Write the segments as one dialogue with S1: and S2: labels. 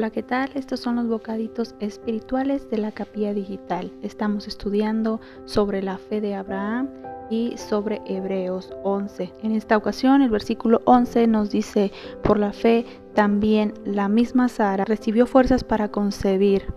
S1: Hola, ¿qué tal? Estos son los bocaditos espirituales de la capilla digital. Estamos estudiando sobre la fe de Abraham y sobre Hebreos 11. En esta ocasión el versículo 11 nos dice, por la fe también la misma Sara recibió fuerzas para concebir,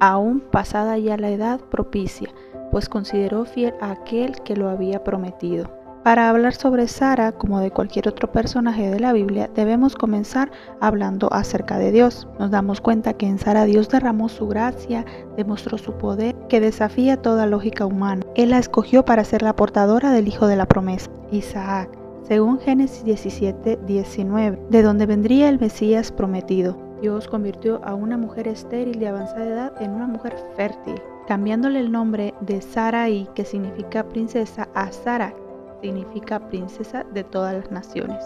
S1: aún pasada ya la edad propicia, pues consideró fiel a aquel que lo había prometido. Para hablar sobre Sara, como de cualquier otro personaje de la Biblia, debemos comenzar hablando acerca de Dios. Nos damos cuenta que en Sara Dios derramó su gracia, demostró su poder, que desafía toda lógica humana. Él la escogió para ser la portadora del hijo de la promesa, Isaac, según Génesis 17, 19, de donde vendría el Mesías prometido. Dios convirtió a una mujer estéril de avanzada edad en una mujer fértil, cambiándole el nombre de Sarai, que significa princesa, a Sara, significa princesa de todas las naciones.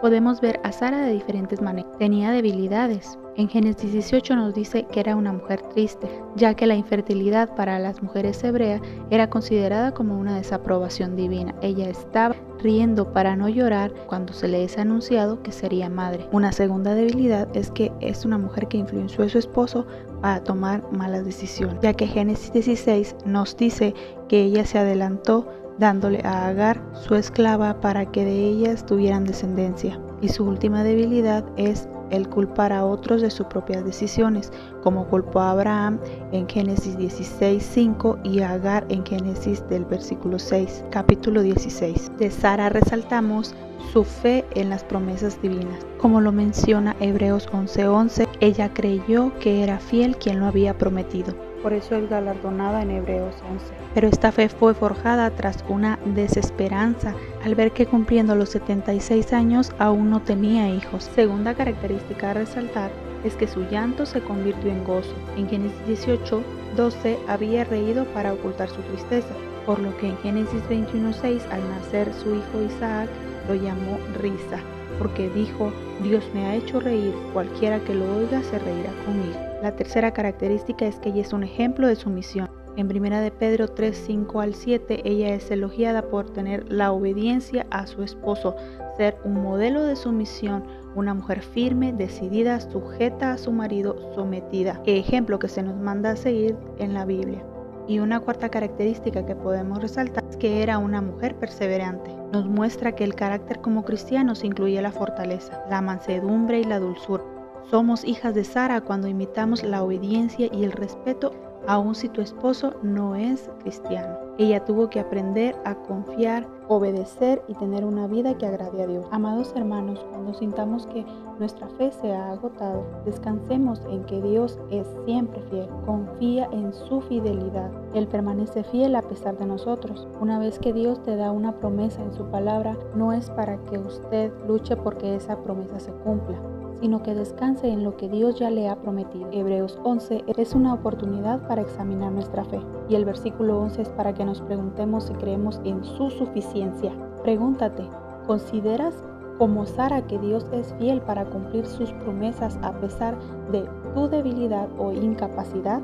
S1: Podemos ver a Sara de diferentes maneras. Tenía debilidades. En Génesis 18 nos dice que era una mujer triste, ya que la infertilidad para las mujeres hebreas era considerada como una desaprobación divina. Ella estaba riendo para no llorar cuando se le es anunciado que sería madre. Una segunda debilidad es que es una mujer que influenció a su esposo para tomar malas decisiones, ya que Génesis 16 nos dice que ella se adelantó dándole a Agar su esclava para que de ellas tuvieran descendencia. Y su última debilidad es el culpar a otros de sus propias decisiones, como culpó a Abraham en Génesis 16:5 y a Agar en Génesis del versículo 6, capítulo 16. De Sara resaltamos su fe en las promesas divinas. Como lo menciona Hebreos 11:11, ella creyó que era fiel quien lo había prometido. Por eso es galardonada en Hebreos 11. Pero esta fe fue forjada tras una desesperanza al ver que cumpliendo los 76 años aún no tenía hijos. Segunda característica a resaltar es que su llanto se convirtió en gozo. En Génesis 18, 12 había reído para ocultar su tristeza, por lo que en Génesis 21.6 al nacer su hijo Isaac lo llamó risa, porque dijo, Dios me ha hecho reír, cualquiera que lo oiga se reirá conmigo. La tercera característica es que ella es un ejemplo de sumisión. En 1 de Pedro 3, 5 al 7, ella es elogiada por tener la obediencia a su esposo, ser un modelo de sumisión, una mujer firme, decidida, sujeta a su marido, sometida. Ejemplo que se nos manda a seguir en la Biblia. Y una cuarta característica que podemos resaltar es que era una mujer perseverante. Nos muestra que el carácter como cristianos incluye la fortaleza, la mansedumbre y la dulzura. Somos hijas de Sara cuando imitamos la obediencia y el respeto aun si tu esposo no es cristiano. Ella tuvo que aprender a confiar, obedecer y tener una vida que agrade a Dios. Amados hermanos, cuando sintamos que nuestra fe se ha agotado, descansemos en que Dios es siempre fiel. Confía en su fidelidad. Él permanece fiel a pesar de nosotros. Una vez que Dios te da una promesa en su palabra, no es para que usted luche porque esa promesa se cumpla sino que descanse en lo que Dios ya le ha prometido. Hebreos 11 es una oportunidad para examinar nuestra fe y el versículo 11 es para que nos preguntemos si creemos en su suficiencia. Pregúntate, ¿consideras como Sara que Dios es fiel para cumplir sus promesas a pesar de tu debilidad o incapacidad?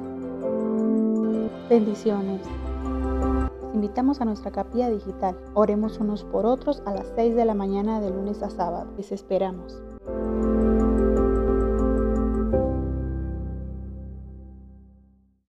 S1: Bendiciones. invitamos a nuestra capilla digital. Oremos unos por otros a las 6 de la mañana de lunes a sábado. Les esperamos.